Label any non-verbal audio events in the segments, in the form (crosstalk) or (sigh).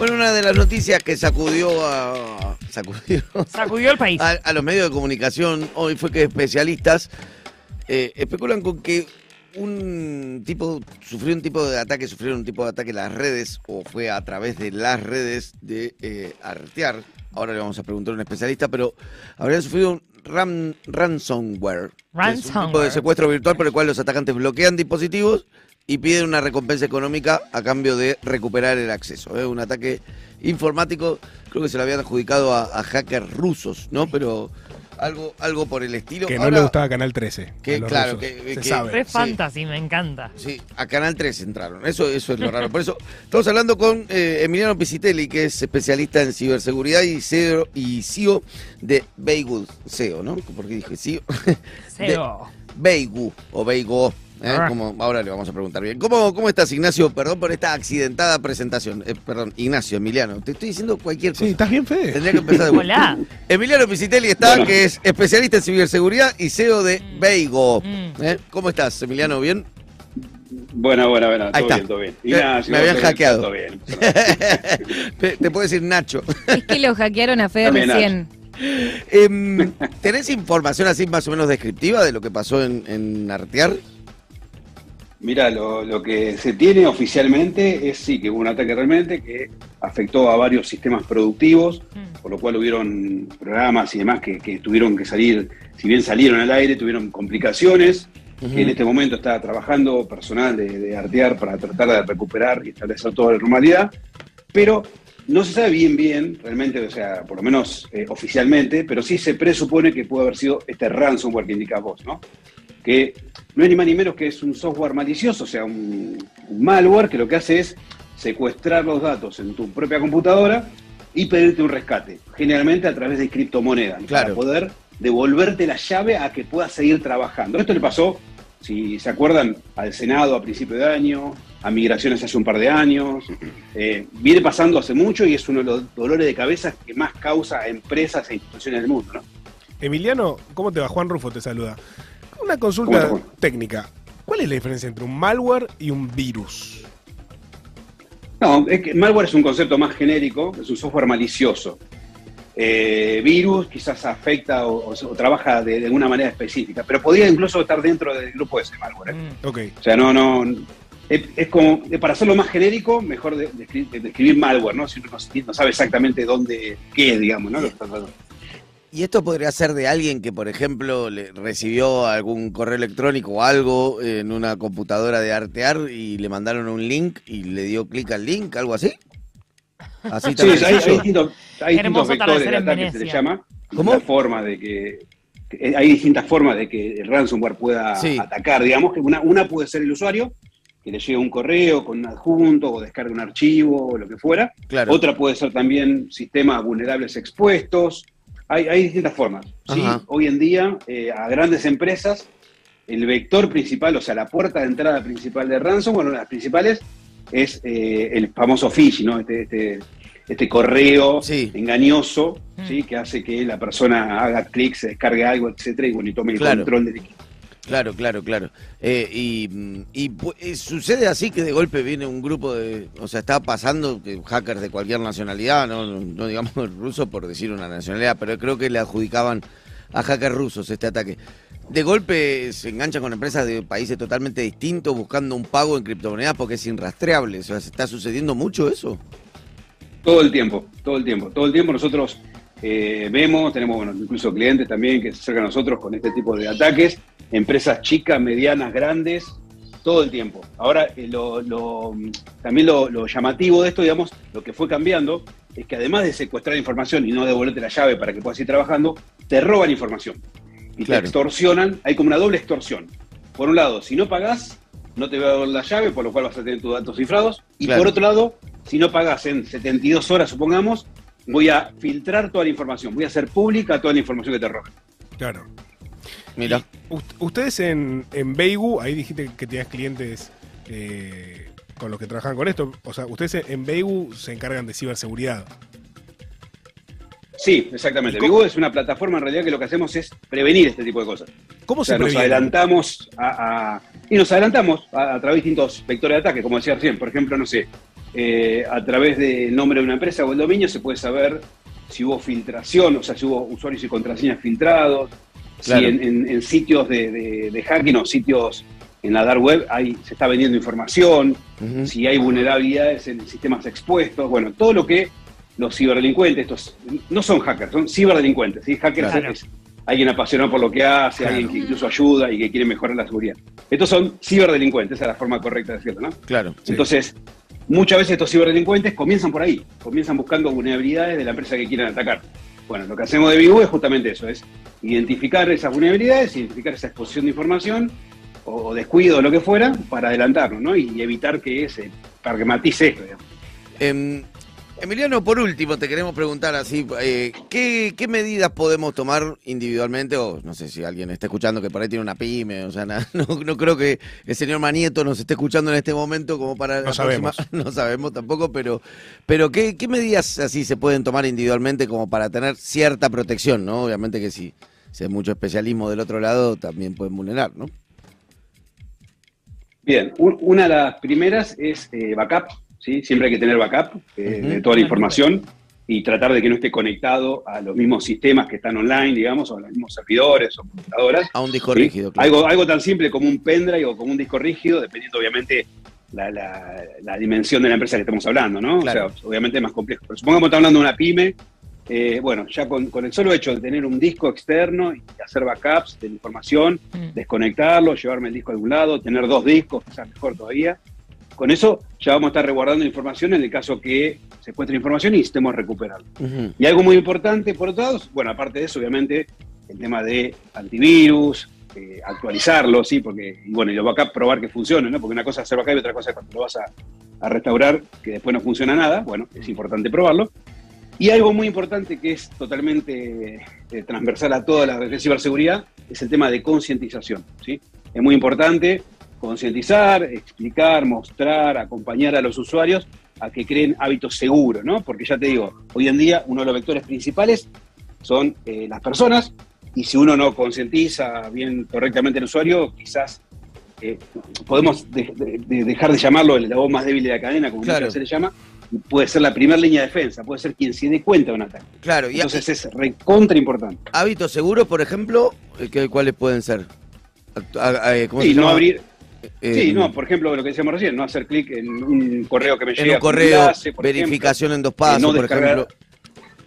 Bueno, una de las noticias que sacudió a. Sacudió, Sacudió el país. (laughs) a, a los medios de comunicación hoy fue que especialistas eh, especulan con que un tipo sufrió un tipo de ataque, sufrieron un tipo de ataque en las redes o fue a través de las redes de eh, Artear. Ahora le vamos a preguntar a un especialista, pero habrían sufrido un ram- ransomware. que Es un tipo de Ransomware. secuestro virtual por el cual los atacantes bloquean dispositivos y piden una recompensa económica a cambio de recuperar el acceso. Es un ataque informático, creo que se lo habían adjudicado a, a hackers rusos, ¿no? Pero algo, algo por el estilo. Que no Ahora- le gustaba Canal 13. Que, claro, rusos. que- Se que- sabe. Re sí. fantasy, me encanta. Sí, a Canal 3 entraron. Eso, eso es lo raro. Por eso estamos hablando con eh, Emiliano Pisitelli, que es especialista en ciberseguridad y CEO, y CEO de Beigu. CEO, ¿no? Porque dije CEO. (laughs) Cero. Beigu o Beigo. ¿Eh? Ah. Como, ahora le vamos a preguntar bien. ¿Cómo, ¿Cómo estás, Ignacio? Perdón por esta accidentada presentación. Eh, perdón, Ignacio, Emiliano. Te estoy diciendo cualquier cosa. Sí, ¿estás bien, Fede? Tendría que empezar de vuelta. Hola. Emiliano Pisitelli está, Bueno. que es especialista en ciberseguridad y CEO de Beigo. Mm. ¿Eh? ¿Cómo estás, Emiliano? ¿Bien? Bueno, bueno, bueno, Ahí todo está. bien, todo bien. Me- Ignacio, me habían todo bien, hackeado. Todo bien. (laughs) te, puedo decir Nacho. Es que lo hackearon a Fede También, recién. Em, ¿Tenés información así más o menos descriptiva de lo que pasó en, en Artear? Mira, lo, lo que se tiene oficialmente es sí que hubo un ataque realmente que afectó a varios sistemas productivos, Mm. por lo cual hubieron programas y demás que, que tuvieron que salir, si bien salieron al aire, tuvieron complicaciones. que en este momento está trabajando personal de, de Artear para tratar de recuperar y establecer toda la normalidad, pero no se sabe bien bien, realmente, o sea, por lo menos eh, oficialmente, pero sí se presupone que puede haber sido este ransomware que indicas vos, ¿no? Que no es ni más ni menos que es un software malicioso, o sea, un, un malware que lo que hace es secuestrar los datos en tu propia computadora y pedirte un rescate, generalmente a través de criptomonedas, Claro. para poder devolverte la llave a que puedas seguir trabajando. Esto le pasó, si se acuerdan, al Senado a principio de año, a migraciones hace un par de años, eh, viene pasando hace mucho y es uno de los dolores de cabeza que más causa a empresas e instituciones del mundo. ¿no? Emiliano, ¿cómo te va? Juan Rufo te saluda. Una ¿Cómo consulta técnica. ¿Cuál es la diferencia entre un malware y un virus? No, es que malware es un concepto más genérico, es un software malicioso. Eh, virus quizás afecta o, o- o trabaja de, de alguna manera específica, pero podría incluso estar dentro del grupo de ese malware. ¿eh? Mm. Ok. O sea, no, no. Es, es como, eh, para hacerlo más genérico, mejor de- descri- de- describir malware, ¿no? Si uno no, no sabe exactamente dónde, qué es, digamos, ¿no? ¿Y esto podría ser de alguien que, por ejemplo, le recibió algún correo electrónico o algo en una computadora de Artear y le mandaron un link y le dio clic al link, algo así? Así Sí, también. hay, hay distintos, hay distintos vectores de ataque, se le llama. ¿Cómo? La forma de que, que- Hay distintas formas de que el ransomware pueda Sí. atacar, digamos, que una, una puede ser el usuario, que le llegue un correo con un adjunto o descargue un archivo o lo que fuera. Claro. Otra puede ser también sistemas vulnerables expuestos. Hay, hay distintas formas. ¿sí? Hoy en día, eh, a grandes empresas, el vector principal, o sea, la puerta de entrada principal de ransomware, una de las principales, es eh, el famoso phishing, ¿no? Este, este, este correo Sí. engañoso, Mm. ¿sí? Que hace que la persona haga clic, se descargue algo, etcétera, y bueno, y tome el Claro. control del equipo. Claro, claro, claro. Eh, y eh, sucede así que de golpe viene un grupo de. O sea, está pasando hackers de cualquier nacionalidad, no, digamos (laughs) ruso por decir una nacionalidad, pero creo que le adjudicaban a hackers rusos este ataque. De golpe se enganchan con empresas de países totalmente distintos buscando un pago en criptomonedas porque es irrastreable. O sea, ¿se está sucediendo mucho eso? Todo el tiempo, todo el tiempo. Todo el tiempo nosotros eh, vemos, tenemos incluso clientes también que se acercan a nosotros con este tipo de ataques, empresas chicas, medianas, grandes, todo el tiempo. Ahora, eh, lo, lo- también lo, lo llamativo de esto, digamos, lo que fue cambiando, es que además de secuestrar información y no devolverte la llave para que puedas ir trabajando, te roban información. Y Claro. te extorsionan, hay como una doble extorsión. Por un lado, si no pagás, no te va a dar la llave, por lo cual vas a tener tus datos cifrados. Y Claro. por otro lado, si no pagas en 72 horas, supongamos, voy a filtrar toda la información, voy a hacer pública toda la información que te roben. Claro. Mira. Ust- Ustedes en, en Beigu, ahí dijiste que tenías clientes eh, con los que trabajan con esto. O sea, ustedes en Beigu se encargan de ciberseguridad. Sí, exactamente. ¿Y cómo- Vigo es una plataforma en realidad que lo que hacemos es prevenir este tipo de cosas. ¿Cómo O sea, se nos previene? adelantamos a, a- y nos adelantamos a, a través de distintos vectores de ataque, como decía recién. Por ejemplo, no sé, eh, a través del nombre de una empresa o el dominio se puede saber si hubo filtración, o sea, si hubo usuarios y contraseñas filtrados, Claro. si en, en- en sitios de, de- de hacking o sitios en la dark web hay, se está vendiendo información, si hay vulnerabilidades en sistemas expuestos, bueno, todo lo que los ciberdelincuentes, estos no son hackers, son ciberdelincuentes, ¿sí? Hackers Claro. es alguien apasionado por lo que hace, Claro. alguien que incluso ayuda y que quiere mejorar la seguridad. Estos son ciberdelincuentes, esa es la forma correcta de decirlo, ¿no? Claro. Sí. Entonces, muchas veces estos ciberdelincuentes comienzan por ahí, comienzan buscando vulnerabilidades de la empresa que quieren atacar. Bueno, lo que hacemos de Vivo es justamente eso, es identificar esas vulnerabilidades, identificar esa exposición de información o, descuido o lo que fuera para adelantarnos, ¿no? Y evitar que se pragmatice esto, digamos. Em, Emiliano, por último, te queremos preguntar así, eh, ¿qué, qué medidas podemos tomar individualmente? O no sé si alguien está escuchando que por ahí tiene una pyme, o sea, (laughs) na- no, no creo que el señor Manieto nos esté escuchando en este momento como para... No la próxima- sabemos. (laughs) no sabemos tampoco, pero, pero ¿qué, ¿qué medidas así se pueden tomar individualmente como para tener cierta protección, ¿no? Obviamente que si, si hay mucho especialismo del otro lado, también pueden vulnerar, ¿no? Bien, un- una de las primeras es eh, backup, ¿sí? Siempre hay que tener backup eh, de toda la información y tratar de que no esté conectado a los mismos sistemas que están online, digamos, o a los mismos servidores o computadoras. A un disco ¿sí? rígido, claro. Algo, algo tan simple como un pendrive o como un disco rígido, dependiendo obviamente la, la- la dimensión de la empresa que estamos hablando, ¿no? Claro. O sea, obviamente es más complejo. Pero supongamos que estamos hablando de una pyme, eh, bueno, ya con, con el solo hecho de tener un disco externo y hacer backups de la información, Mm. desconectarlo, llevarme el disco a algún lado, tener dos discos, quizás mejor todavía. Con eso ya vamos a estar resguardando información en el caso que se encuentre información y necesitemos recuperarla. Ujú. Y algo muy importante, por otro lado, bueno, aparte de eso, obviamente, el tema de antivirus, eh, actualizarlo, ¿sí? Porque, y bueno, y los backup probar que funcione, ¿no? Porque una cosa es hacer backup y otra cosa es cuando lo vas a, a restaurar, que después no funciona nada, bueno, es importante probarlo. Y algo muy importante que es totalmente eh, transversal a toda la ciberseguridad es el tema de concientización, ¿sí? Es muy importante concientizar, explicar, mostrar, acompañar a los usuarios a que creen hábitos seguros, ¿no? Porque ya te digo, hoy en día uno de los vectores principales son eh, las personas y si uno no concientiza bien correctamente al usuario, quizás eh, podemos de- de- de dejar de llamarlo el voz más débil de la cadena, como Claro. se le llama, puede ser la primera línea de defensa, puede ser quien se dé cuenta de un ataque. Claro, y Entonces es recontra importante. hábitos seguros, por ejemplo, eh, ¿qué- ¿cuáles pueden ser? ¿cómo Sí, se no abrir, Eh, sí, no, por ejemplo, lo que decíamos recién, no hacer clic en un correo que me en llega un con correo, por verificación en dos ejemplo, pasos, no por ejemplo.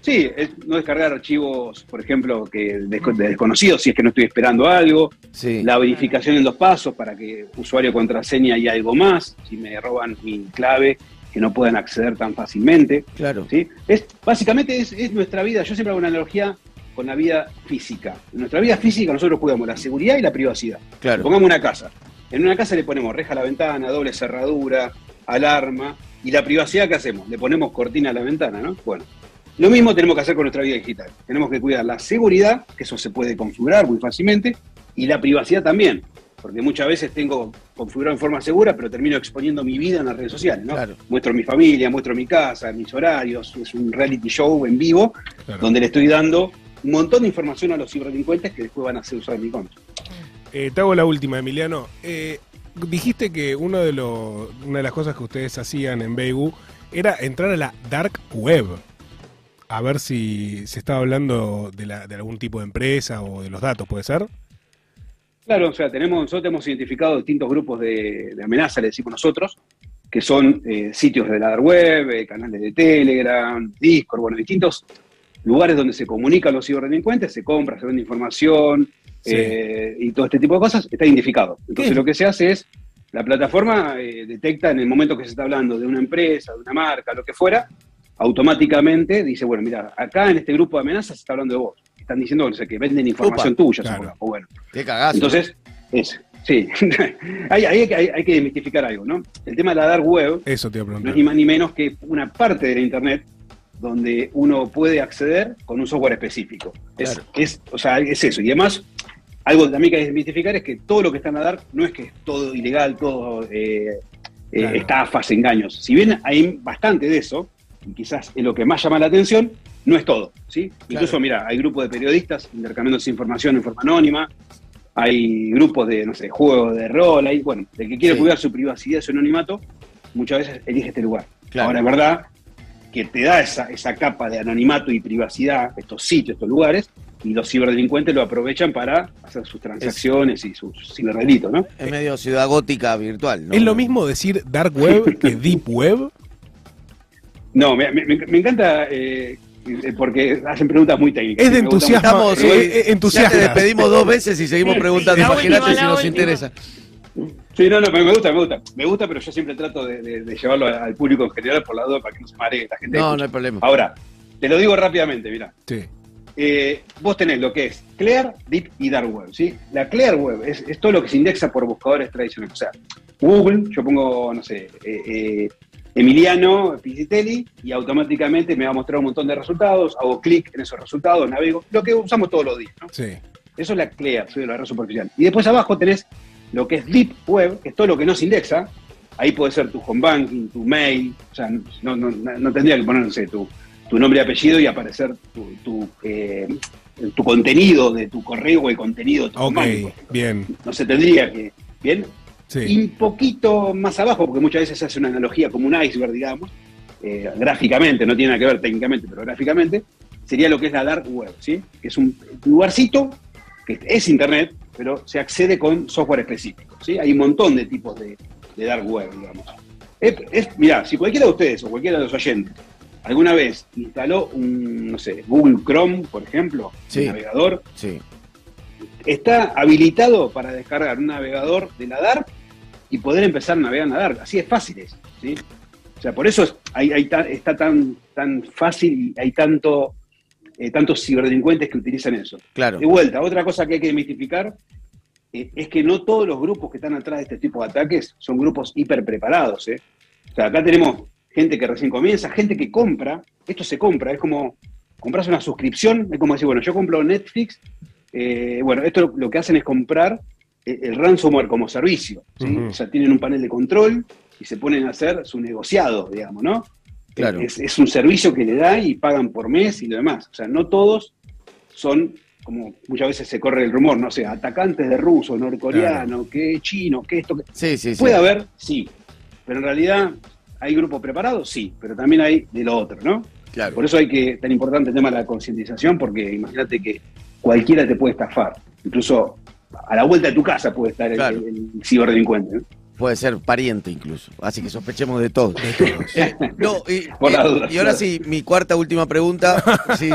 Sí, es no descargar archivos, por ejemplo, que desco- de desconocidos si es que no estoy esperando algo. Sí. La verificación en dos pasos para que usuario, contraseña y algo más. Si me roban mi clave, que no puedan acceder tan fácilmente. Claro. ¿sí? Es, básicamente es, es nuestra vida. Yo siempre hago una analogía con la vida física. En nuestra vida física nosotros cuidamos la seguridad y la privacidad. Claro. Pongamos una casa. En una casa le ponemos reja a la ventana, doble cerradura, alarma. ¿Y la privacidad qué hacemos? Le ponemos cortina a la ventana, ¿no? Bueno, lo mismo tenemos que hacer con nuestra vida digital. Tenemos que cuidar la seguridad, que eso se puede configurar muy fácilmente, y la privacidad también. Porque muchas veces tengo configurado en forma segura, pero termino exponiendo mi vida en las redes sociales, ¿no? Claro. Muestro mi familia, muestro mi casa, mis horarios, es un reality show en vivo, Claro. donde le estoy dando un montón de información a los ciberdelincuentes que después van a hacer usar en mi contra. Eh, te hago la última, Emiliano. Eh, dijiste que uno de los, una de las cosas que ustedes hacían en Beigu era entrar a la dark web. A ver si se estaba hablando de, la- de algún tipo de empresa o de los datos, ¿puede ser? Claro, o sea, tenemos, nosotros hemos identificado distintos grupos de, de amenaza, le decimos nosotros, que son eh, sitios de la dark web, eh, canales de Telegram, Discord, bueno, distintos lugares donde se comunican los ciberdelincuentes, se compra, se vende información Sí. eh, y todo este tipo de cosas, está identificado. Entonces ¿Qué? lo que se hace es, la plataforma eh, detecta en el momento que se está hablando de una empresa, de una marca, lo que fuera, automáticamente dice, bueno, mira, acá en este grupo de amenazas se está hablando de vos. Están diciendo que venden información tuya, claro. o bueno. Qué cagazo. Entonces, es, sí, (laughs) hay, que- hay- hay que desmitificar algo, ¿no? El tema de la dark web Eso te no es ni más ni menos que una parte de la Internet donde uno puede acceder con un software específico. Es, es, o sea, es eso. Y además, algo también que hay que desmitificar es que todo lo que está en la dark no es que es todo ilegal, todo eh, eh, Claro. estafas, engaños. Si bien hay bastante de eso, y quizás es lo que más llama la atención, no es todo. ¿sí? Incluso, mira, hay grupos de periodistas intercambiándose información en forma anónima, hay grupos de, no sé, juegos de rol, hay, bueno, el que quiere Sí. cuidar su privacidad, su anonimato, muchas veces elige este lugar. Claro. Ahora es verdad que te da esa, esa capa de anonimato y privacidad, estos sitios, estos lugares, y los ciberdelincuentes lo aprovechan para hacer sus transacciones y sus ciberdelitos, ¿no? Es medio ciudad gótica virtual, ¿no? ¿Es lo mismo decir dark web (laughs) que deep web? No, me, me- me encanta eh, eh, porque hacen preguntas muy técnicas. Es de entusiasmo. Estamos, Eh, eh, entusiasta. Ya te despedimos dos veces y seguimos preguntando. Imagínate si nos última. interesa. Sí, no, no, me gusta, me gusta. Me gusta, pero yo siempre trato de, de- de llevarlo al al público en general por la duda para que no se maree la gente. No, escucha. no hay problema. Ahora, te lo digo rápidamente, mira. Sí. Eh, vos tenés lo que es Clear, Deep y Dark Web, ¿sí? La Clear Web es, es todo lo que se indexa por buscadores tradicionales. O sea, Google, yo pongo, no sé, eh, eh, Emiliano Pisitelli y automáticamente me va a mostrar un montón de resultados, hago clic en esos resultados, navego, lo que usamos todos los días, ¿no? Sí. Eso es la Clear, soy de la red superficial. Y después abajo tenés lo que es Deep Web, que es todo lo que no se indexa. Ahí puede ser tu home banking, tu mail, o sea, no, no, no- no tendría que poner, no sé, tu, tu nombre y apellido y aparecer tu, tu, eh, tu contenido de tu correo o el contenido de tu Ok, bien. No se tendría que. Bien. Y un poquito más abajo, porque muchas veces se hace una analogía como un iceberg, digamos, eh, gráficamente, no tiene nada que ver técnicamente, pero gráficamente, sería lo que es la dark web, ¿sí? Que es un lugarcito que es internet, pero se accede con software específico, ¿sí? Hay un montón de tipos de, de dark web, digamos. Es, es- mirá, si cualquiera de ustedes o cualquiera de los oyentes alguna vez instaló un, no sé, Google Chrome, por ejemplo, Sí. un navegador, Sí. está habilitado para descargar un navegador de la Dark y poder empezar a navegar en la Dark. Así es fácil es, ¿sí? O sea, por eso es- hay, hay ta- está tan, tan fácil y hay tanto, eh, tantos ciberdelincuentes que utilizan eso. Claro. De vuelta, otra cosa que hay que desmitificar eh, es que no todos los grupos que están atrás de este tipo de ataques son grupos hiper preparados. ¿eh? O sea, acá tenemos gente que recién comienza, gente que compra, esto se compra, es como compras una suscripción, es como decir, bueno, yo compro Netflix, eh, bueno, esto lo, lo que hacen es comprar eh, el ransomware como servicio, ¿sí? O sea, tienen un panel de control y se ponen a hacer su negociado, digamos, ¿no? Claro. Es, es un servicio que le da y pagan por mes y lo demás. O sea, no todos son, como muchas veces se corre el rumor, no sé, atacantes de ruso, norcoreano, que chino, que esto, que... Sí, sí, sí. Puede haber, sí, pero en realidad hay grupos preparados, sí, pero también hay de lo otro, ¿no? Claro. Por eso hay que, tan importante el tema de la concientización, porque imagínate que cualquiera te puede estafar, incluso a la vuelta de tu casa puede estar el, Claro. el- el ciberdelincuente. ¿no? Puede ser pariente incluso. Así que sospechemos de todo. De todos. (laughs) Eh, no, y, (laughs) eh, y ahora sí, mi cuarta última pregunta. (laughs) Sí,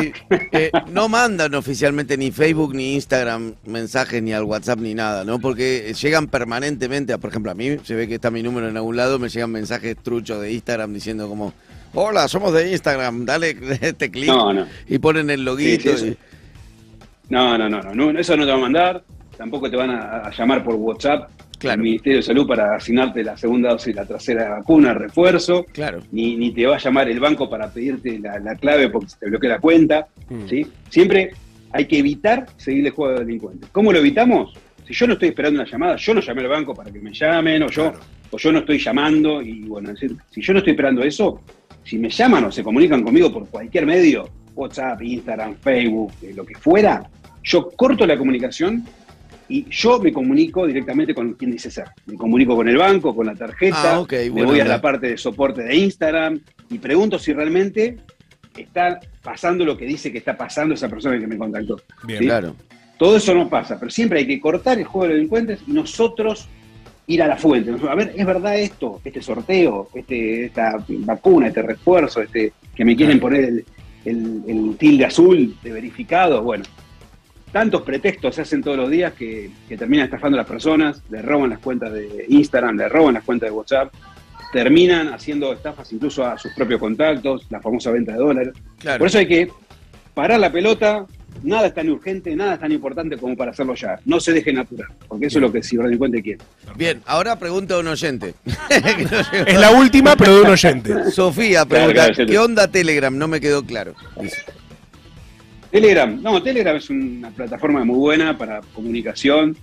eh, no mandan oficialmente ni Facebook ni Instagram mensajes ni al WhatsApp ni nada, ¿no? Porque llegan permanentemente, a, por ejemplo, a mí se ve que está mi número en algún lado, me llegan mensajes truchos de Instagram diciendo como, hola, somos de Instagram, dale este clic No, no. y ponen el loguito. Sí, sí, y- eso. No, no, no, no, no, eso no te va a mandar, tampoco te van a, a llamar por WhatsApp Claro. al Ministerio de Salud para asignarte la segunda dosis, la tercera vacuna, refuerzo, Claro. ni, ni te va a llamar el banco para pedirte la, la clave porque se te bloquea la cuenta, Mm. ¿sí? Siempre hay que evitar seguir el juego de delincuentes. ¿Cómo lo evitamos? Si yo no estoy esperando una llamada, yo no llamé al banco para que me llamen, o yo, o yo no estoy llamando, y bueno, es decir, si yo no estoy esperando eso, si me llaman o se comunican conmigo por cualquier medio, WhatsApp, Instagram, Facebook, eh, lo que fuera, yo corto la comunicación y yo me comunico directamente con quien dice ser. Me comunico con el banco, con la tarjeta, Ah, me voy a la parte de soporte de Instagram y pregunto si realmente está pasando lo que dice que está pasando esa persona que me contactó. Bien. Sí. Claro. Todo eso no pasa, pero siempre hay que cortar el juego de los delincuentes y nosotros ir a la fuente. Nosotros, A ver, ¿es verdad esto? Este sorteo, este, esta vacuna, este refuerzo, este que me quieren poner el, el- el tilde azul de verificado. Bueno, tantos pretextos se hacen todos los días que, que terminan estafando a las personas, le roban las cuentas de Instagram, le roban las cuentas de WhatsApp, terminan haciendo estafas incluso a sus propios contactos, la famosa venta de dólares. Claro. Por eso hay que parar la pelota, nada es tan urgente, nada es tan importante como para hacerlo ya. No se dejen apurar, porque eso es lo que el ciberdelincuente quiere. Bien, ahora pregunta a un oyente. (laughs) Es la última, pero de un oyente. Sofía pregunta, claro. ¿qué onda Telegram? No me quedó claro. Dice. Telegram, no, Telegram es una plataforma muy buena para comunicación.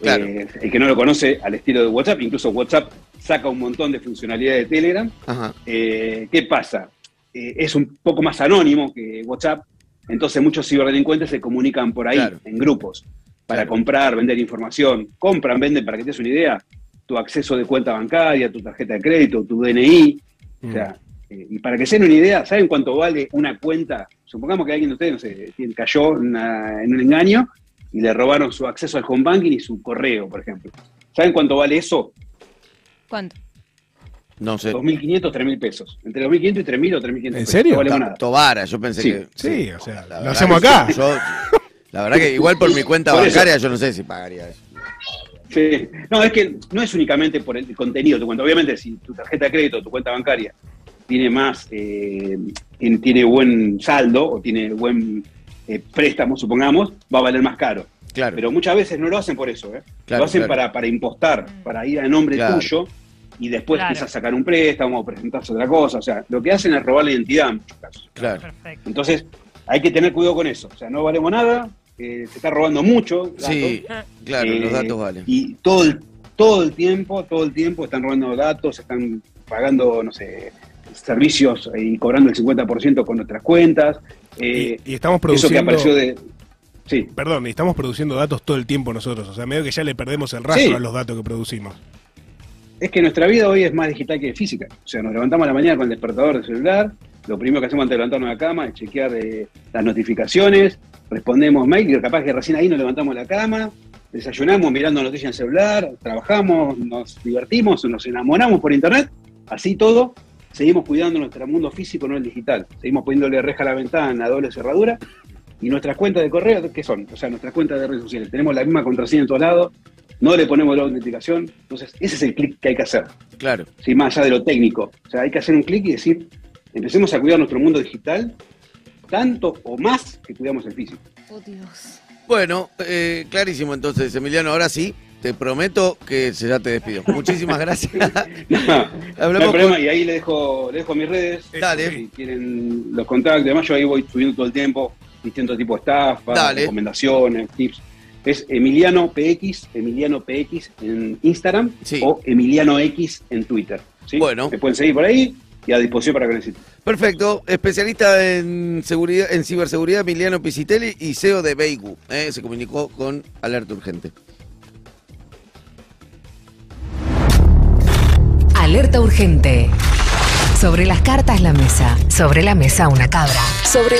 Claro. Eh, el que no lo conoce, al estilo de WhatsApp, incluso WhatsApp saca un montón de funcionalidades de Telegram. Ajá. Eh, ¿Qué pasa? Eh, es un poco más anónimo que WhatsApp, entonces muchos ciberdelincuentes se comunican por ahí, Claro. en grupos, para Claro. comprar, vender información. Compran, venden, para que te des una idea, tu acceso de cuenta bancaria, tu tarjeta de crédito, tu DNI. O sea, Eh, y para que se den una idea, ¿saben cuánto vale una cuenta? Supongamos que alguien de ustedes, no sé, cayó en, una- en un engaño y le robaron su acceso al home banking y su correo, por ejemplo. ¿Saben cuánto vale eso? ¿Cuánto? No sé. 2.500, 3.000 pesos. Entre 2.500 y 3.000 o 3.500 ¿En pesos. serio? No. Tobara, yo pensé Sí, que. Sí, o sea, La lo hacemos acá. yo- la verdad que igual por mi cuenta Por eso. bancaria yo no sé si pagaría eso. Sí. No, es que no es únicamente por el contenido de tu cuenta. Obviamente, si tu tarjeta de crédito, tu cuenta bancaria, tiene más, eh, tiene, tiene buen saldo o tiene buen eh, préstamo, supongamos, va a valer más caro. Claro. Pero muchas veces no lo hacen por eso, ¿eh? Claro, lo hacen claro. para, para impostar, para ir a nombre Claro. tuyo y después a sacar un préstamo o presentarse otra cosa. O sea, lo que hacen es robar la identidad en muchos casos. claro. Perfecto. Entonces, hay que tener cuidado con eso. O sea, no valemos nada, eh, se está robando mucho. datos. Sí, claro, Eh, los datos valen. Y todo el, todo el tiempo, todo el tiempo están robando datos, están pagando, no sé, servicios eh, y cobrando el 50% con nuestras cuentas. Eh, y, y estamos eso que produciendo. apareció de... Sí, Perdón, y estamos produciendo datos todo el tiempo nosotros. O sea, medio que ya le perdemos el rastro Sí. a los datos que producimos. es que nuestra vida hoy es más digital que física. O sea, nos levantamos a la mañana con el despertador del celular, lo primero que hacemos antes de levantarnos de la cama es chequear eh, las notificaciones, respondemos mail y capaz que recién ahí nos levantamos de la cama, desayunamos mirando noticias en el celular, trabajamos, nos divertimos, nos enamoramos por internet, así todo, seguimos cuidando nuestro mundo físico, no el digital. Seguimos poniéndole reja a la ventana, doble cerradura, y nuestras cuentas de correo, ¿qué son? O sea, nuestras cuentas de redes sociales. Tenemos la misma contraseña en todos lados, no le ponemos la autenticación, entonces ese es el clic que hay que hacer. Claro. ¿sí? más allá de lo técnico. O sea, hay que hacer un clic y decir, empecemos a cuidar nuestro mundo digital tanto o más que cuidamos el físico. Oh, Dios. Bueno, eh, clarísimo entonces, Emiliano. Ahora sí, te prometo que ya te despido. Muchísimas gracias. (laughs) No, (laughs) no hay problema, con- y ahí le dejo, le dejo mis redes. Dale. Si quieren los contactos, además yo ahí voy subiendo todo el tiempo distintos tipos de estafas, Dale. recomendaciones, tips. Es Emiliano PX, Emiliano PX en Instagram Sí. o Emiliano X en Twitter. ¿sí? Bueno. Me pueden seguir por ahí y a disposición para que necesiten. Perfecto, especialista en seguridad, en ciberseguridad, Emiliano Pisitelli y CEO de Beigu. eh, se comunicó con Alerta Urgente. Alerta urgente. Sobre las cartas la mesa. Sobre la mesa una cabra. Sobre